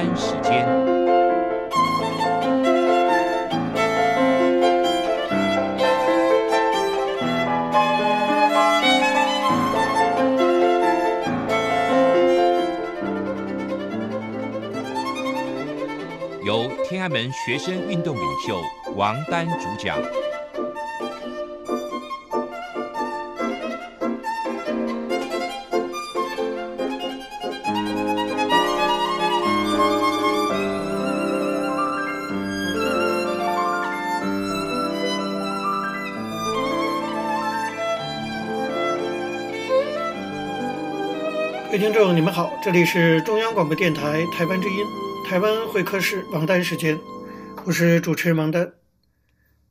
单时间，由天安门学生运动领袖王丹主讲。你们好，这里是中央广播电台台湾之音，台湾会客室王丹时间，我是主持人王丹。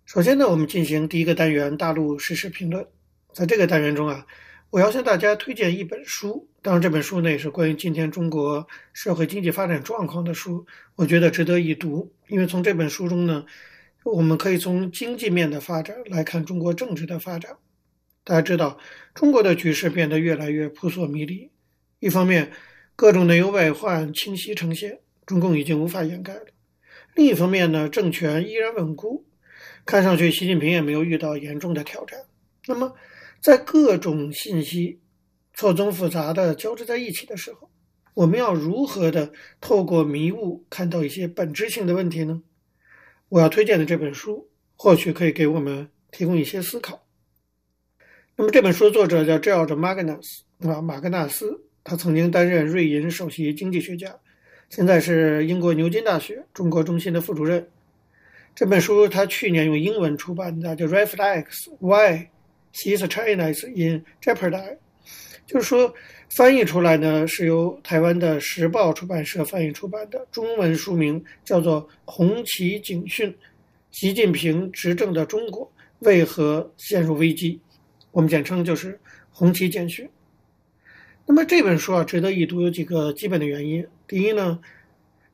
首先呢，我们进行第一个单元大陆时事评论。在这个单元中啊，我要向大家推荐一本书，当然这本书呢也是关于今天中国社会经济发展状况的书，我觉得值得一读，因为从这本书中呢，我们可以从经济面的发展来看中国政治的发展。大家知道，中国的局势变得越来越扑朔迷离。一方面，各种内忧外患清晰呈现，中共已经无法掩盖了；另一方面呢，政权依然稳固，看上去习近平也没有遇到严重的挑战。那么，在各种信息错综复杂的交织在一起的时候，我们要如何的透过迷雾看到一些本质性的问题呢？我要推荐的这本书，或许可以给我们提供一些思考。那么，这本书的作者叫 George Magnus 啊，马格纳斯。他曾经担任瑞银首席经济学家，现在是英国牛津大学中国中心的副主任。这本书他去年用英文出版的，叫《Reflects Why Is China is in Jeopardy》，就是说翻译出来呢是由台湾的时报出版社翻译出版的，中文书名叫做《红旗警讯：习近平执政的中国为何陷入危机》，我们简称就是《红旗警讯》。那么这本书啊，值得一读，有几个基本的原因。第一呢，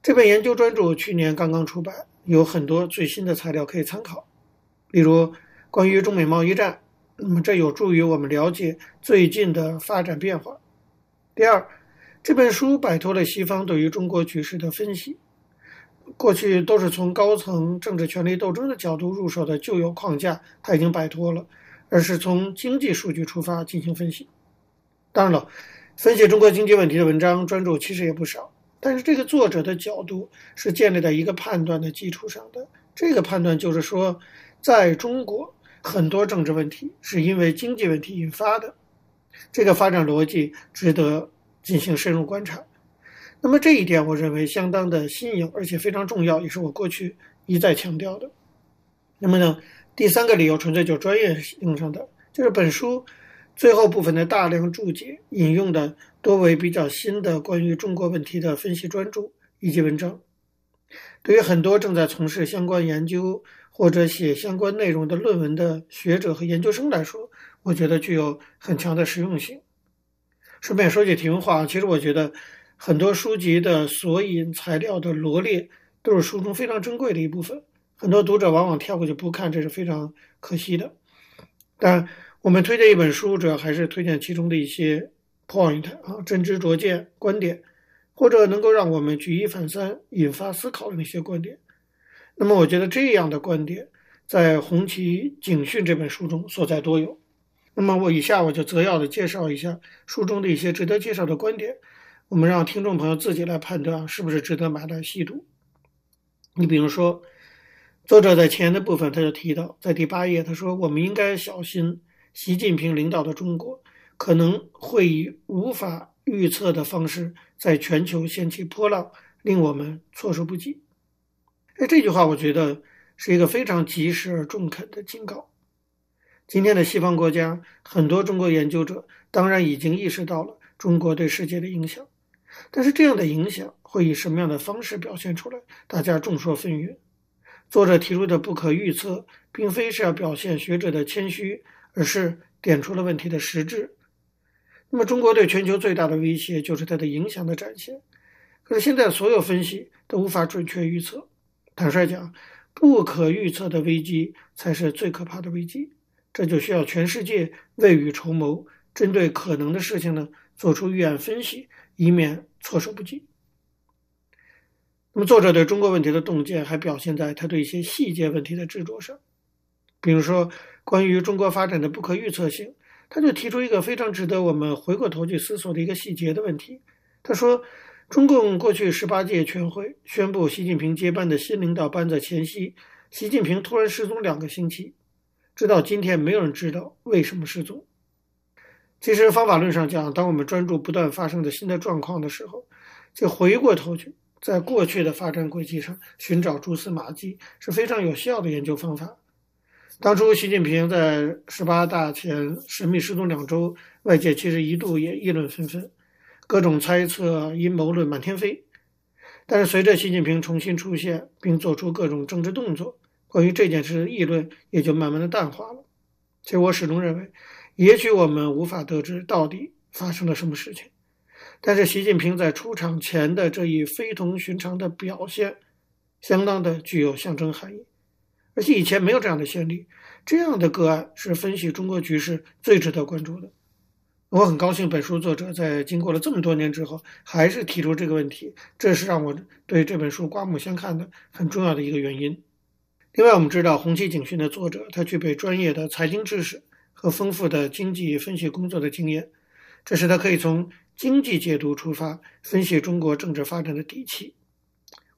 这本研究专著去年刚刚出版，有很多最新的材料可以参考，例如关于中美贸易战，那么这有助于我们了解最近的发展变化。第二，这本书摆脱了西方对于中国局势的分析，过去都是从高层政治权力斗争的角度入手的旧有框架，它已经摆脱了，而是从经济数据出发进行分析。当然了。分析中国经济问题的文章专注其实也不少，但是这个作者的角度是建立在一个判断的基础上的。这个判断就是说，在中国很多政治问题是因为经济问题引发的，这个发展逻辑值得进行深入观察。那么这一点我认为相当的新颖，而且非常重要，也是我过去一再强调的。那么呢，第三个理由纯粹就专业性上的，就是本书。最后部分的大量注解引用的多为比较新的关于中国问题的分析专著以及文章，对于很多正在从事相关研究或者写相关内容的论文的学者和研究生来说，我觉得具有很强的实用性。顺便说句题外话，其实我觉得很多书籍的索引材料的罗列都是书中非常珍贵的一部分，很多读者往往跳过去不看，这是非常可惜的。但我们推荐一本书，主要还是推荐其中的一些 point 啊，真知灼见观点，或者能够让我们举一反三、引发思考的那些观点。那么，我觉得这样的观点在《红旗警讯》这本书中所在多有。那么，我以下我就择要的介绍一下书中的一些值得介绍的观点，我们让听众朋友自己来判断是不是值得买来细读。你比如说，作者在前的部分他就提到，在第八页他说：“我们应该小心。”习近平领导的中国可能会以无法预测的方式在全球掀起波浪，令我们措手不及。哎，这句话我觉得是一个非常及时而中肯的警告。今天的西方国家，很多中国研究者当然已经意识到了中国对世界的影响，但是这样的影响会以什么样的方式表现出来，大家众说纷纭。作者提出的不可预测，并非是要表现学者的谦虚。而是点出了问题的实质。那么，中国对全球最大的威胁就是它的影响的展现。可是，现在所有分析都无法准确预测。坦率讲，不可预测的危机才是最可怕的危机。这就需要全世界未雨绸缪，针对可能的事情呢，做出预案分析，以免措手不及。那么，作者对中国问题的洞见还表现在他对一些细节问题的执着上，比如说关于中国发展的不可预测性，他就提出一个非常值得我们回过头去思索的一个细节的问题。他说，中共过去十八届全会宣布习近平接班的新领导班子前夕，习近平突然失踪两个星期，直到今天没有人知道为什么失踪。其实方法论上讲，当我们专注不断发生的新的状况的时候，就回过头去。在过去的发展轨迹上寻找蛛丝马迹是非常有效的研究方法。当初习近平在十八大前神秘失踪两周，外界其实一度也议论纷纷，各种猜测、阴谋论满天飞。但是随着习近平重新出现，并做出各种政治动作，关于这件事的议论也就慢慢的淡化了。其实我始终认为，也许我们无法得知到底发生了什么事情。但是习近平在出场前的这一非同寻常的表现，相当的具有象征含义，而且以前没有这样的先例。这样的个案是分析中国局势最值得关注的。我很高兴本书作者在经过了这么多年之后，还是提出这个问题，这是让我对这本书刮目相看的很重要的一个原因。另外，我们知道《红旗警讯》的作者，他具备专业的财经知识和丰富的经济分析工作的经验，这使他可以从经济解读出发，分析中国政治发展的底气。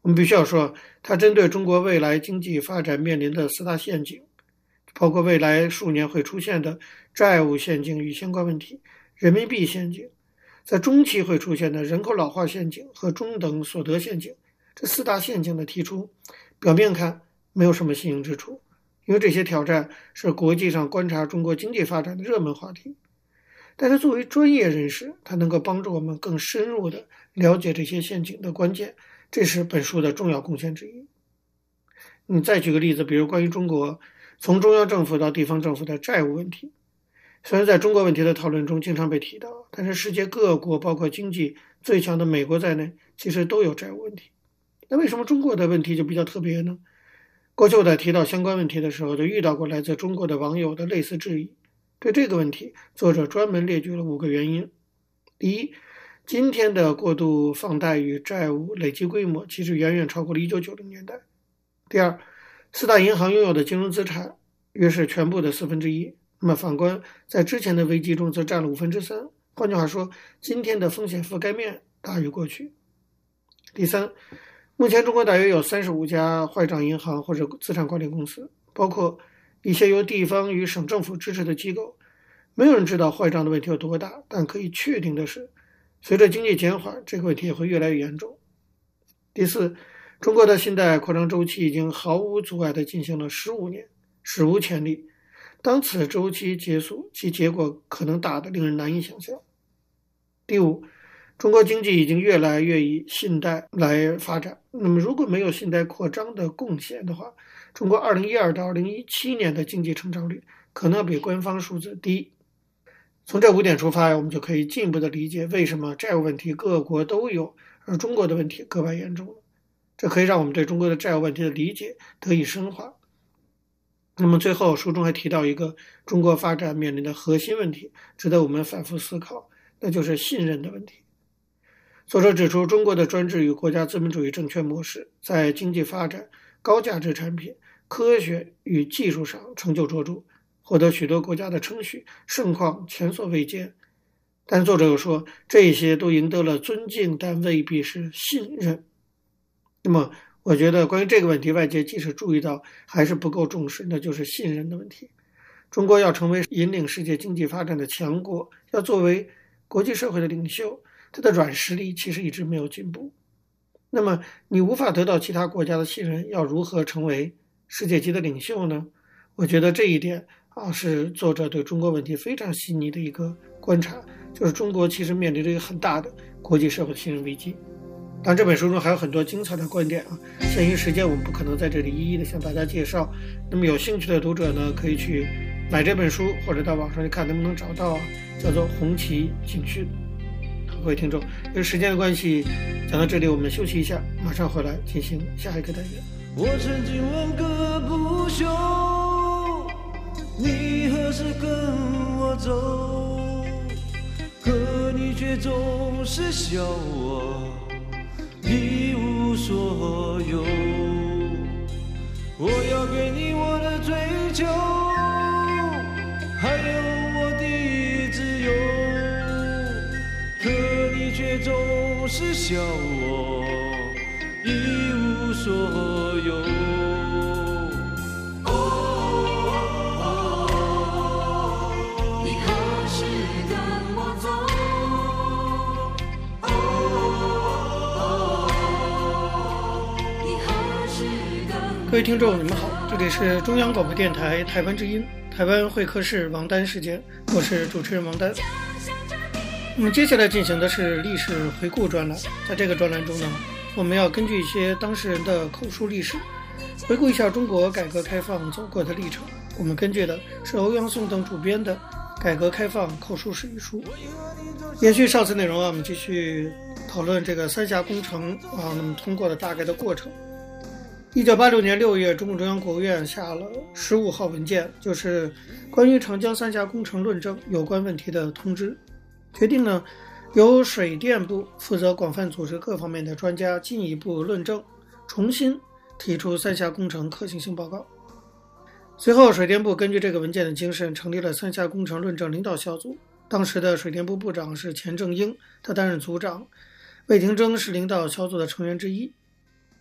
我们必须要说，他针对中国未来经济发展面临的四大陷阱，包括未来数年会出现的债务陷阱与相关问题、人民币陷阱，在中期会出现的人口老化陷阱和中等所得陷阱，这四大陷阱的提出，表面看没有什么新颖之处，因为这些挑战是国际上观察中国经济发展的热门话题。但是作为专业人士，他能够帮助我们更深入地了解这些陷阱的关键，这是本书的重要贡献之一。你再举个例子，比如关于中国从中央政府到地方政府的债务问题，虽然在中国问题的讨论中经常被提到，但是世界各国，包括经济最强的美国在内，其实都有债务问题。那为什么中国的问题就比较特别呢？过去我在提到相关问题的时候，就遇到过来自中国的网友的类似质疑。对这个问题，作者专门列举了五个原因。第一，今天的过度放贷与债务累积规模其实远远超过了1990年代。第二，四大银行拥有的金融资产约是全部的四分之一，那么反观在之前的危机中则占了五分之三。换句话说，今天的风险覆盖面大于过去。第三，目前中国大约有三十五家坏账银行或者资产管理公司，包括。一些由地方与省政府支持的机构，没有人知道坏账的问题有多大，但可以确定的是，随着经济减缓，这个问题也会越来越严重。第四，中国的信贷扩张周期已经毫无阻碍地进行了十五年，史无前例。当此周期结束，其结果可能大得令人难以想象。第五，中国经济已经越来越以信贷来发展，那么如果没有信贷扩张的贡献的话，中国2012到2017年的经济成长率可能比官方数字低。从这五点出发，我们就可以进一步的理解为什么债务问题各国都有，而中国的问题格外严重。这可以让我们对中国的债务问题的理解得以深化。那么最后，书中还提到一个中国发展面临的核心问题，值得我们反复思考，那就是信任的问题。作者指出，中国的专制与国家资本主义政权模式在经济发展、高价值产品。科学与技术上成就卓著，获得许多国家的称许，盛况前所未见。但作者又说，这些都赢得了尊敬，但未必是信任。那么，我觉得关于这个问题，外界即使注意到，还是不够重视，那就是信任的问题。中国要成为引领世界经济发展的强国，要作为国际社会的领袖，它的软实力其实一直没有进步。那么，你无法得到其他国家的信任，要如何成为世界级的领袖呢？我觉得这一点啊，是作者对中国问题非常细腻的一个观察，就是中国其实面临着一个很大的国际社会的信任危机。当然，这本书中还有很多精彩的观点啊，限于时间，我们不可能在这里一一的向大家介绍。那么有兴趣的读者呢，可以去买这本书，或者到网上去看能不能找到啊，叫做《红旗警讯》。各位听众，因为时间的关系，讲到这里，我们休息一下，马上回来进行下一个单元。我曾经问个不休，你何时跟我走？可你却总是笑我一无所有。我要给你我的追求还有我的自由。可你却总是笑我一无所有。各位听众，你们好，这里是中央广播电台台湾之音，台湾会客室王丹时间，我是主持人王丹。我们接下来进行的是历史回顾专栏，在这个专栏中呢，我们要根据一些当事人的口述历史，回顾一下中国改革开放走过的历程。我们根据的是欧阳松等主编的《改革开放口述史》一书。延续上次内容啊，我们继续讨论这个三峡工程啊，那么通过的大概的过程。一九八六年六月，中共中央国务院下了十五号文件，就是关于长江三峡工程论证有关问题的通知，决定呢，由水电部负责广泛组织各方面的专家进一步论证，重新提出三峡工程可行性报告。随后，水电部根据这个文件的精神，成立了三峡工程论证领导小组。当时的水电部部长是钱正英，他担任组长，魏廷征是领导小组的成员之一。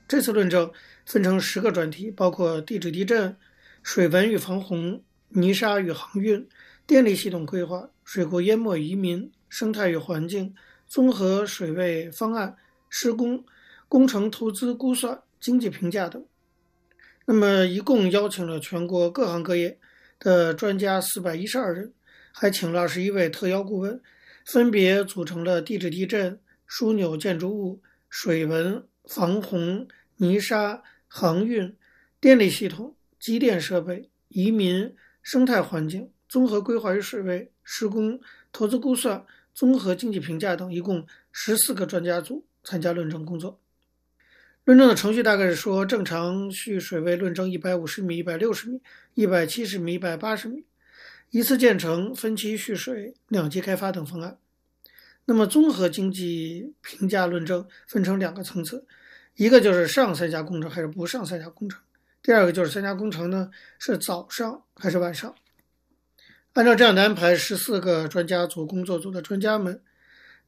这次论证分成十个专题，包括地质地震、水文与防洪、泥沙与航运、电力系统规划、水库淹没移民、生态与环境、综合水位方案、施工、工程投资估算、经济评价等。那么，一共邀请了全国各行各业的专家四百一十二人，还请了二十一位特邀顾问，分别组成了地质地震、枢纽建筑物、水文。防洪、泥沙、航运、电力系统、机电设备、移民、生态环境、综合规划与水位、施工、投资估算、综合经济评价等，一共十四个专家组参加论证工作。论证的程序大概是说：正常蓄水位论证一百五十米、一百六十米、一百七十米、一百八十米，一次建成、分期蓄水、两级开发等方案。那么，综合经济评价论证分成两个层次，一个就是上三峡工程还是不上三峡工程，第二个就是三峡工程呢是早上还是晚上。按照这样的安排，十四个专家组工作组的专家们，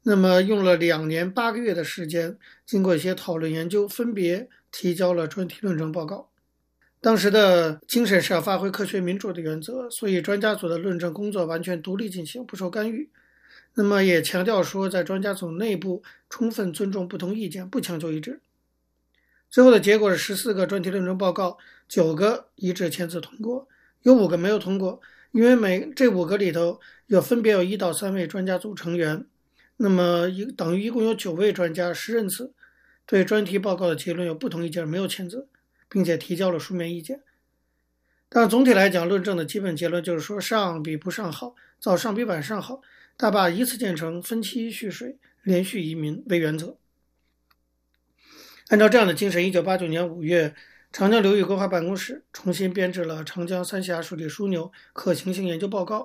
那么用了两年八个月的时间，经过一些讨论研究，分别提交了专题论证报告。当时的精神是要发挥科学民主的原则，所以专家组的论证工作完全独立进行，不受干预。那么也强调说，在专家组内部充分尊重不同意见，不强求一致。最后的结果是十四个专题论证报告，九个一致签字通过，有五个没有通过，因为每这五个里头有分别有一到三位专家组成员，那么一等于一共有九位专家十人次，对专题报告的结论有不同意见，没有签字，并且提交了书面意见。但总体来讲，论证的基本结论就是说，上比不上好，早上比晚上好。大坝一次建成，分期蓄水，连续移民为原则。按照这样的精神，一九八九年五月，长江流域规划办公室重新编制了《长江三峡水利枢纽可行性研究报告》，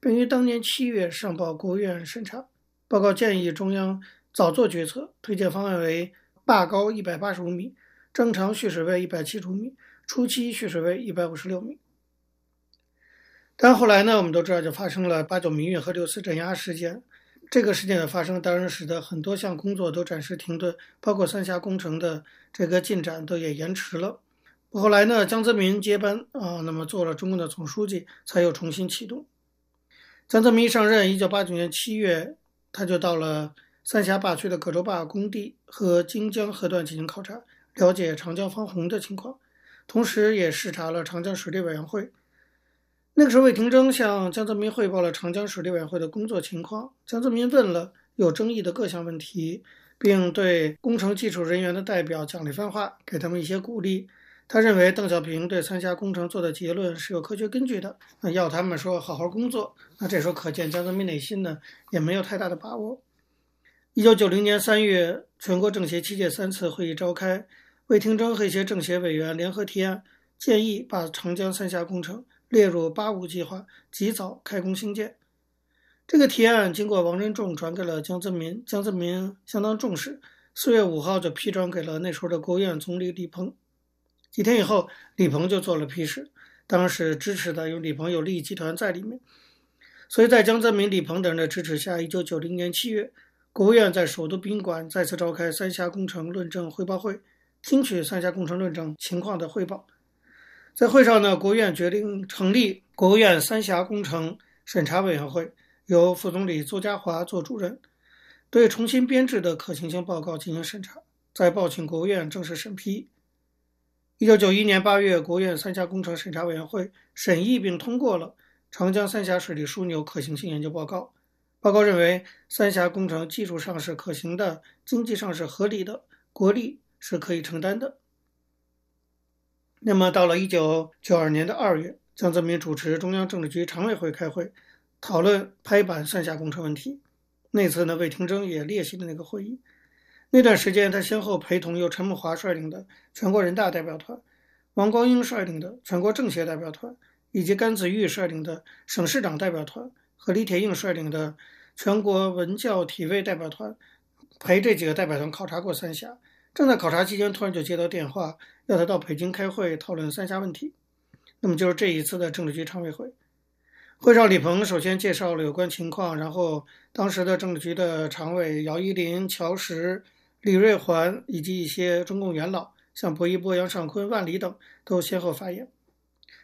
并于当年七月上报国务院审查。报告建议中央早做决策，推荐方案为：坝高一百八十五米，正常蓄水位一百七十五米，初期蓄水位一百五十六米。但后来呢，我们都知道，就发生了八九民运和六四镇压事件。这个事件的发生，当然使得很多项工作都暂时停顿，包括三峡工程的这个进展都也延迟了。后来呢，江泽民接班啊，那么做了中共的总书记，才又重新启动。江泽民一上任，一九八九年七月，他就到了三峡坝区的葛洲坝工地和荆江河段进行考察，了解长江防洪的情况，同时也视察了长江水利委员会。那个时候，魏廷征向江泽民汇报了长江水利委员会的工作情况。江泽民问了有争议的各项问题，并对工程技术人员的代表讲了一番话，给他们一些鼓励。他认为邓小平对三峡工程做的结论是有科学根据的，那要他们说好好工作。那这时候可见江泽民内心呢也没有太大的把握。一九九零年三月，全国政协七届三次会议召开，魏廷征和一些政协委员联合提案，建议把长江三峡工程。列入“八五”计划，及早开工兴建。这个提案经过王任重转给了江泽民，江泽民相当重视，四月五号就批转给了那时候的国务院总理李鹏。几天以后，李鹏就做了批示，当时支持的有李鹏有利益集团在里面。所以在江泽民、李鹏等人的支持下，一九九零年七月，国务院在首都宾馆再次召开三峡工程论证汇报会，听取三峡工程论证情况的汇报。在会上呢，国务院决定成立国务院三峡工程审查委员会，由副总理邹家华做主任，对重新编制的可行性报告进行审查，再报请国务院正式审批。一九九一年八月，国务院三峡工程审查委员会审议并通过了长江三峡水利枢纽可行性研究报告。报告认为，三峡工程技术上是可行的，经济上是合理的，国力是可以承担的。那么，到了一九九二年的二月，江泽民主持中央政治局常委会开会，讨论拍板三峡工程问题。那次呢，魏廷征也列席了那个会议。那段时间，他先后陪同由陈慕华率领的全国人大代表团、王光英率领的全国政协代表团，以及甘子玉率领的省市长代表团和李铁映率领的全国文教体卫代表团陪这几个代表团考察过三峡，正在考察期间，突然就接到电话，要他到北京开会讨论三峡问题。那么就是这一次的政治局常委会，会上李鹏首先介绍了有关情况，然后当时的政治局的常委姚依林、乔石、李瑞环以及一些中共元老，像薄一波、杨尚昆、万里等都先后发言。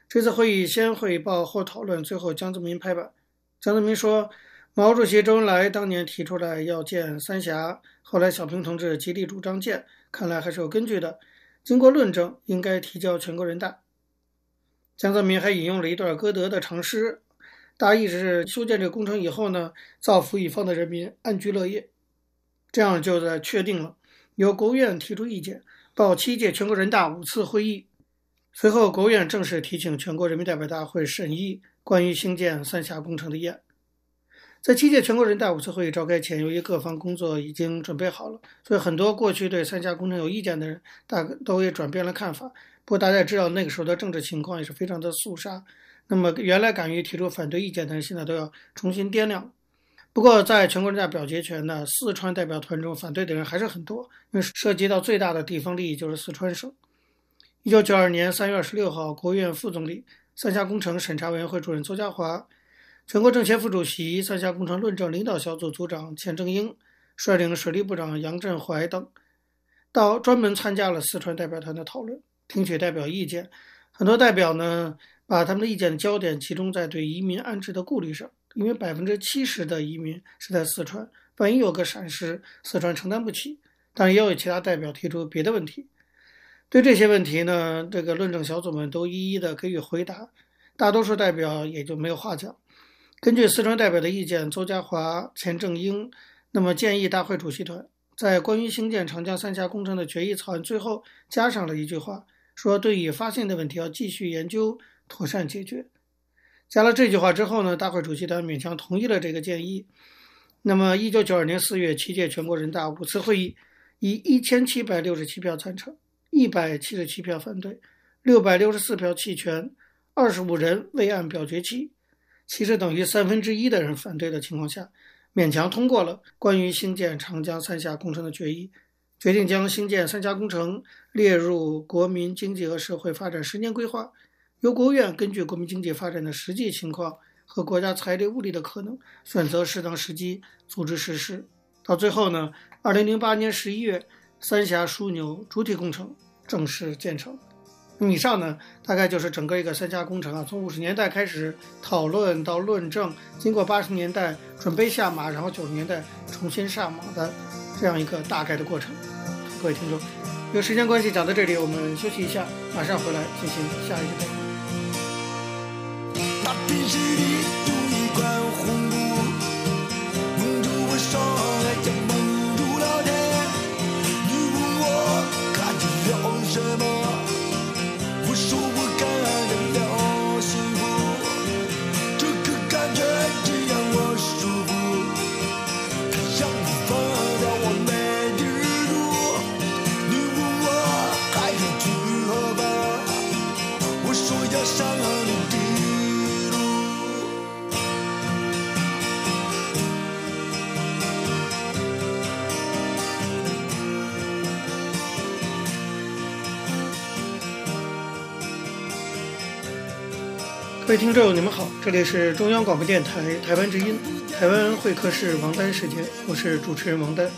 这次会议先汇报后讨论，最后江泽民拍板。江泽民说。毛主席周恩来当年提出来要建三峡，后来小平同志极力主张建，看来还是有根据的。经过论证，应该提交全国人大。江泽民还引用了一段歌德的长诗，大意是修建这个工程以后呢，造福一方的人民安居乐业。这样就在确定了，由国务院提出意见，报七届全国人大五次会议。随后，国务院正式提请全国人民代表大会审议关于兴建三峡工程的议案。在七届全国人大五次会议召开前，由于各方工作已经准备好了，所以很多过去对三峡工程有意见的人，大都也转变了看法。不过大家也知道，那个时候的政治情况也是非常的肃杀。那么原来敢于提出反对意见的人，现在都要重新掂量。不过在全国人大表决权呢，四川代表团中反对的人还是很多，因为涉及到最大的地方利益就是四川省。一九九二年三月二十六号，国务院副总理、三峡工程审查委员会主任邹家华。全国政协副主席、三峡工程论证领导小组组长钱正英率领水利部长杨振怀等，到专门参加了四川代表团的讨论，听取代表意见。很多代表呢，把他们的意见焦点集中在对移民安置的顾虑上，因为百分之七十的移民是在四川，万一有个闪失，四川承担不起。当然，也有其他代表提出别的问题。对这些问题呢，这个论证小组们都一一的给予回答，大多数代表也就没有话讲。根据四川代表的意见，邹家华、钱正英，那么建议大会主席团在关于兴建长江三峡工程的决议草案最后加上了一句话，说对已发现的问题要继续研究，妥善解决。加了这句话之后呢，大会主席团勉强同意了这个建议。那么，一九九二年四月，七届全国人大五次会议以一千七百六十七票赞成，一百七十七票反对，六百六十四票弃权，二十五人未按表决期。其实等于三分之一的人反对的情况下，勉强通过了关于兴建长江三峡工程的决议，决定将兴建三峡工程列入国民经济和社会发展十年规划，由国务院根据国民经济发展的实际情况和国家财力物力的可能，选择适当时机组织实施。到最后呢，二零零八年十一月，三峡枢纽主体工程正式建成。以上呢，大概就是整个一个三峡工程啊，从五十年代开始讨论到论证，经过八十年代准备下马，然后九十年代重新上马的这样一个大概的过程。各位听众，有时间关系讲到这里，我们休息一下，马上回来进行下一个单各位听众，你们好，这里是中央广播电台台湾之音，台湾会客室王丹时间，我是主持人王丹。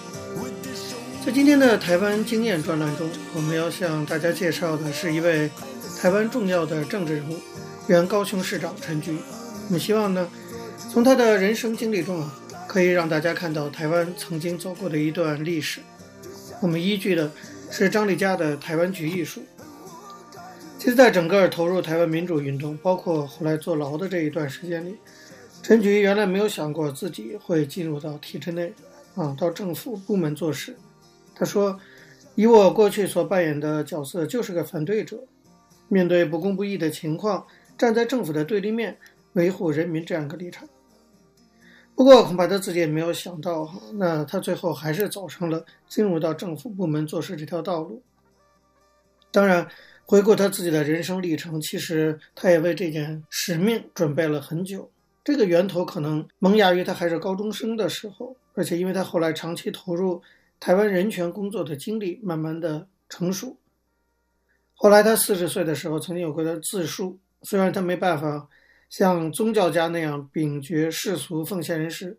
在今天的台湾经验专栏中，我们要向大家介绍的是一位台湾重要的政治人物，原高雄市长陈菊。我们希望呢，从他的人生经历中啊，可以让大家看到台湾曾经走过的一段历史。我们依据的是张丽佳的《台湾局艺术》。其实，在整个投入台湾民主运动，包括后来坐牢的这一段时间里，陈菊原来没有想过自己会进入到体制内，啊，到政府部门做事。他说：“以我过去所扮演的角色，就是个反对者，面对不公不义的情况，站在政府的对立面，维护人民这样一个立场。”不过，恐怕他自己也没有想到，哈，那他最后还是走上了进入到政府部门做事这条道路。当然。回顾他自己的人生历程，其实他也为这件使命准备了很久。这个源头可能萌芽于他还是高中生的时候，而且因为他后来长期投入台湾人权工作的经历，慢慢的成熟。后来他四十岁的时候，曾经有过的自述，虽然他没办法像宗教家那样秉绝世俗奉献人世，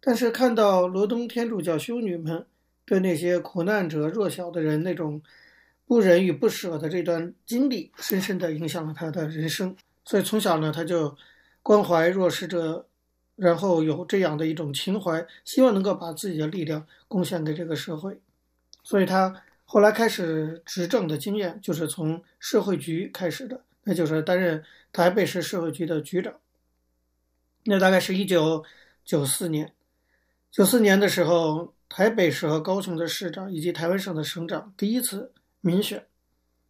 但是看到罗东天主教修女们对那些苦难者、弱小的人那种。不忍与不舍的这段经历，深深地影响了他的人生。所以从小呢，他就关怀弱势者，然后有这样的一种情怀，希望能够把自己的力量贡献给这个社会。所以他后来开始执政的经验，就是从社会局开始的，那就是担任台北市社会局的局长。那大概是一九九四年，九四年的时候，台北市和高雄的市长以及台湾省的省长第一次。民选，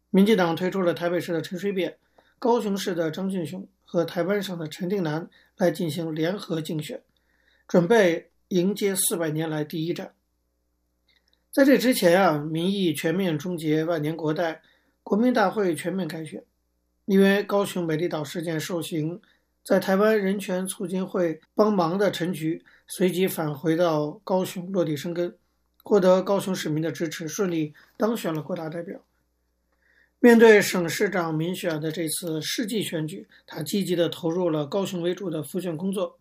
民进党推出了台北市的陈水扁、高雄市的张俊雄和台湾省的陈定南来进行联合竞选，准备迎接四百年来第一战。在这之前啊，民意全面终结万年国代，国民大会全面改选，因为高雄美丽岛事件受刑，在台湾人权促进会帮忙的陈菊随即返回到高雄落地生根。获得高雄市民的支持，顺利当选了国大代表。面对省市长民选的这次世纪选举，他积极地投入了高雄为主的复选工作。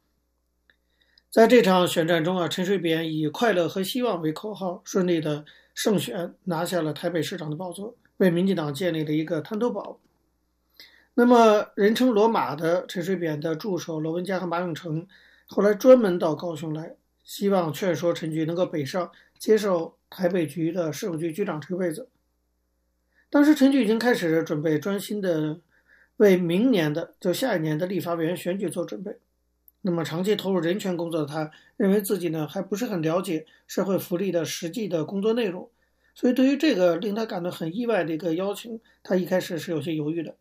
在这场选战中啊，陈水扁以“快乐和希望”为口号，顺利的胜选，拿下了台北市长的宝座，为民进党建立了一个滩头堡。那么，人称“罗马”的陈水扁的助手罗文嘉和马永成，后来专门到高雄来，希望劝说陈菊能够北上。接受台北局的社会局局长这个位置。当时陈菊已经开始准备专心的为明年的就下一年的立法委员选举做准备。那么长期投入人权工作的他，认为自己呢还不是很了解社会福利的实际的工作内容，所以对于这个令他感到很意外的一个邀请，他一开始是有些犹豫的。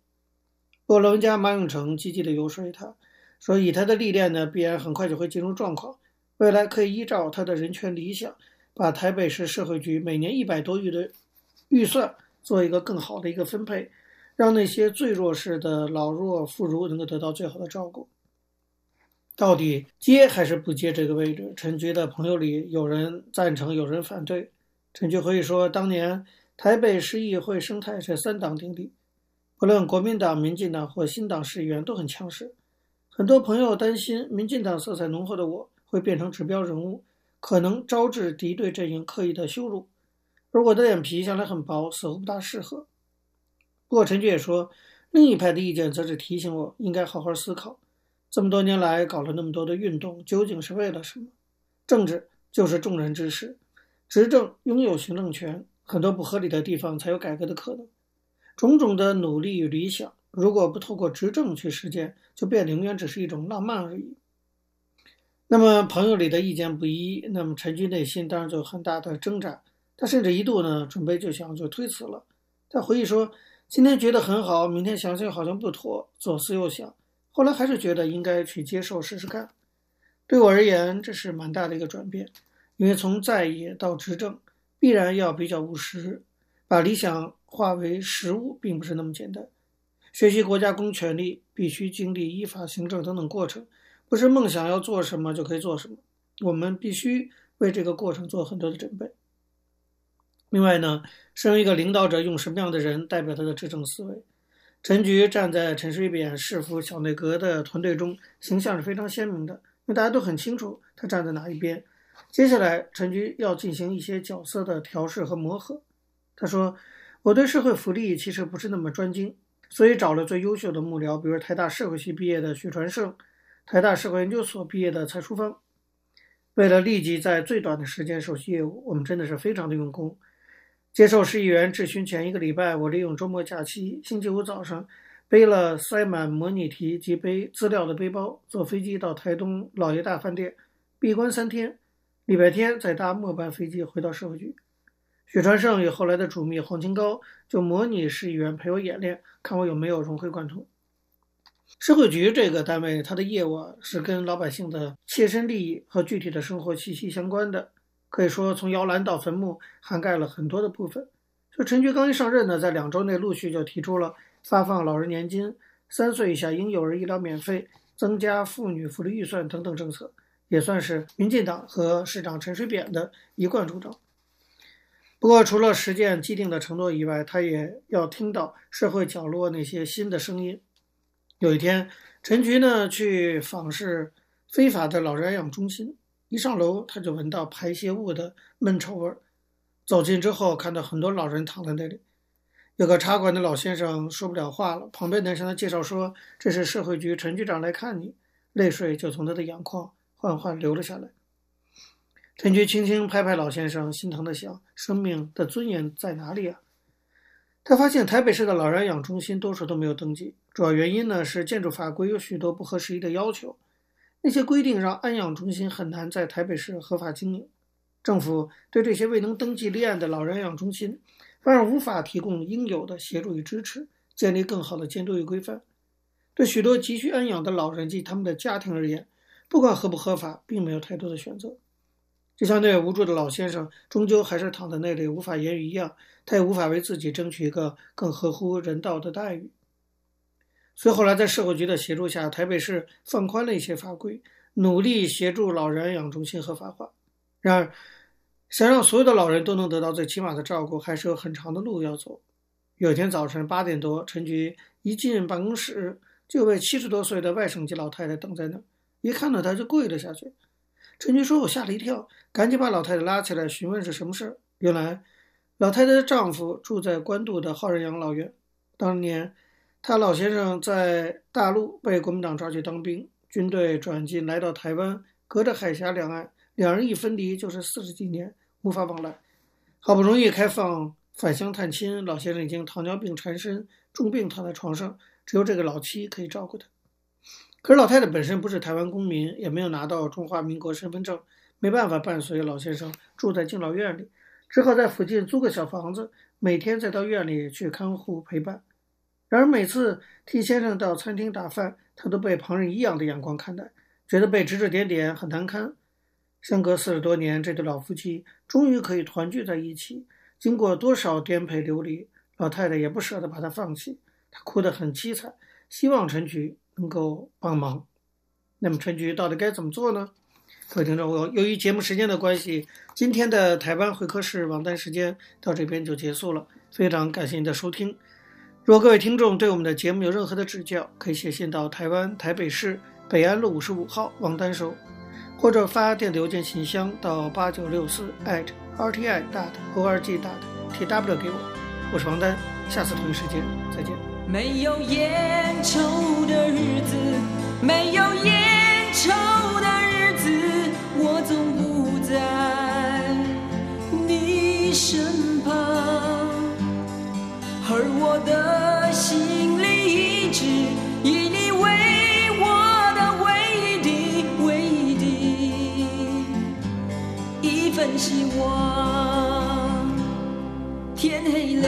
不过老人家马永成积极的游说他，说以他的历练呢，必然很快就会进入状况，未来可以依照他的人权理想。把台北市社会局每年一百多亿的预算做一个更好的一个分配，让那些最弱势的老弱妇孺能够得到最好的照顾。到底接还是不接这个位置？陈局的朋友里有人赞成，有人反对。陈局回忆说，当年台北市议会生态是三党鼎立，不论国民党、民进党或新党市议员都很强势。很多朋友担心民进党色彩浓厚的我会变成指标人物。可能招致敌对阵营刻意的羞辱，而我的脸皮向来很薄，似乎不大适合。不过陈局也说，另一派的意见则是提醒我应该好好思考，这么多年来搞了那么多的运动，究竟是为了什么？政治就是众人之事，执政拥有行政权，很多不合理的地方才有改革的可能。种种的努力与理想，如果不透过执政去实践，就变得永远只是一种浪漫而已。那么朋友里的意见不一，那么陈军内心当然就有很大的挣扎。他甚至一度呢准备就想就推辞了。他回忆说：“今天觉得很好，明天想想好像不妥，左思右想，后来还是觉得应该去接受试试看。”对我而言，这是蛮大的一个转变，因为从在野到执政，必然要比较务实，把理想化为实务，并不是那么简单。学习国家公权力，必须经历依法行政等等过程。不是梦想要做什么就可以做什么，我们必须为这个过程做很多的准备。另外呢，身为一个领导者，用什么样的人代表他的执政思维？陈菊站在陈水扁市府小内阁的团队中，形象是非常鲜明的，因为大家都很清楚他站在哪一边。接下来，陈菊要进行一些角色的调试和磨合。他说：“我对社会福利其实不是那么专精，所以找了最优秀的幕僚，比如台大社会系毕业的许传胜，台大社会研究所毕业的蔡淑芳。为了立即在最短的时间熟悉业务，我们真的是非常的用功。接受市议员质询前一个礼拜，我利用周末假期，星期五早上背了塞满模拟题及背资料的背包，坐飞机到台东老爷大饭店闭关三天。”礼拜天再搭末班飞机回到社会局，许传胜与后来的主秘黄清高就模拟市议员陪我演练，看我有没有融会贯通。社会局这个单位，它的业务是跟老百姓的切身利益和具体的生活息息相关的，可以说从摇篮到坟墓涵盖了很多的部分。就陈菊刚一上任呢，在两周内陆续就提出了发放老人年金、三岁以下婴幼儿医疗免费、增加妇女福利预算等等政策。也算是民进党和市长陈水扁的一贯主张。不过，除了实践既定的承诺以外，他也要听到社会角落那些新的声音。有一天，陈菊呢去访视非法的老人养中心，一上楼他就闻到排泄物的闷臭味儿。走近之后，看到很多老人躺在那里，有个茶馆的老先生说不了话了，旁边的人向他介绍说：“这是社会局陈局长来看你。”泪水就从他的眼眶。缓缓流了下来。陈菊轻轻拍拍老先生，心疼地想：生命的尊严在哪里啊？他发现台北市的老人养中心多数都没有登记，主要原因呢是建筑法规有许多不合时宜的要求，那些规定让安养中心很难在台北市合法经营。政府对这些未能登记立案的老人养中心，反而无法提供应有的协助与支持，建立更好的监督与规范。对许多急需安养的老人及他们的家庭而言，不管合不合法，并没有太多的选择。就像那位无助的老先生，终究还是躺在那里无法言语一样，他也无法为自己争取一个更合乎人道的待遇。所以后来在社会局的协助下，台北市放宽了一些法规，努力协助老人养中心合法化。然而，想让所有的老人都能得到最起码的照顾，还是有很长的路要走。有一天早晨八点多，陈局一进办公室，就被七十多岁的外省籍老太太等在那儿。一看到他就跪了下去，陈军说：“我吓了一跳，赶紧把老太太拉起来询问是什么事。原来，老太太的丈夫住在关渡的浩人养老院，当年他老先生在大陆被国民党抓去当兵，军队转进来到台湾，隔着海峡两岸，两人一分离就是四十几年，无法往来。好不容易开放返乡探亲，老先生已经糖尿病缠身，重病躺在床上，只有这个老妻可以照顾他。”可是老太太本身不是台湾公民，也没有拿到中华民国身份证，没办法伴随老先生住在敬老院里，只好在附近租个小房子，每天再到院里去看护陪伴。然而每次替先生到餐厅打饭，他都被旁人异样的眼光看待，觉得被指指点点很难堪。相隔四十多年，这对老夫妻终于可以团聚在一起。经过多少颠沛流离，老太太也不舍得把他放弃，她哭得很凄惨，希望陈菊能够帮忙，那么陈菊到底该怎么做呢？各位听众，我由于节目时间的关系，今天的台湾会客室王丹时间到这边就结束了。非常感谢您的收听。如果各位听众对我们的节目有任何的指教，可以写信到台湾台北市北安路五十五号王丹收，或者发电子邮件信箱到八九六四 @rti dot org dot tw 给我。我是王丹，下次同一时间再见。没有烟抽的日子，没有烟抽的日子，我总不在你身旁，而我的心里一直以你为我的唯一的、唯一的一份希望。天黑了，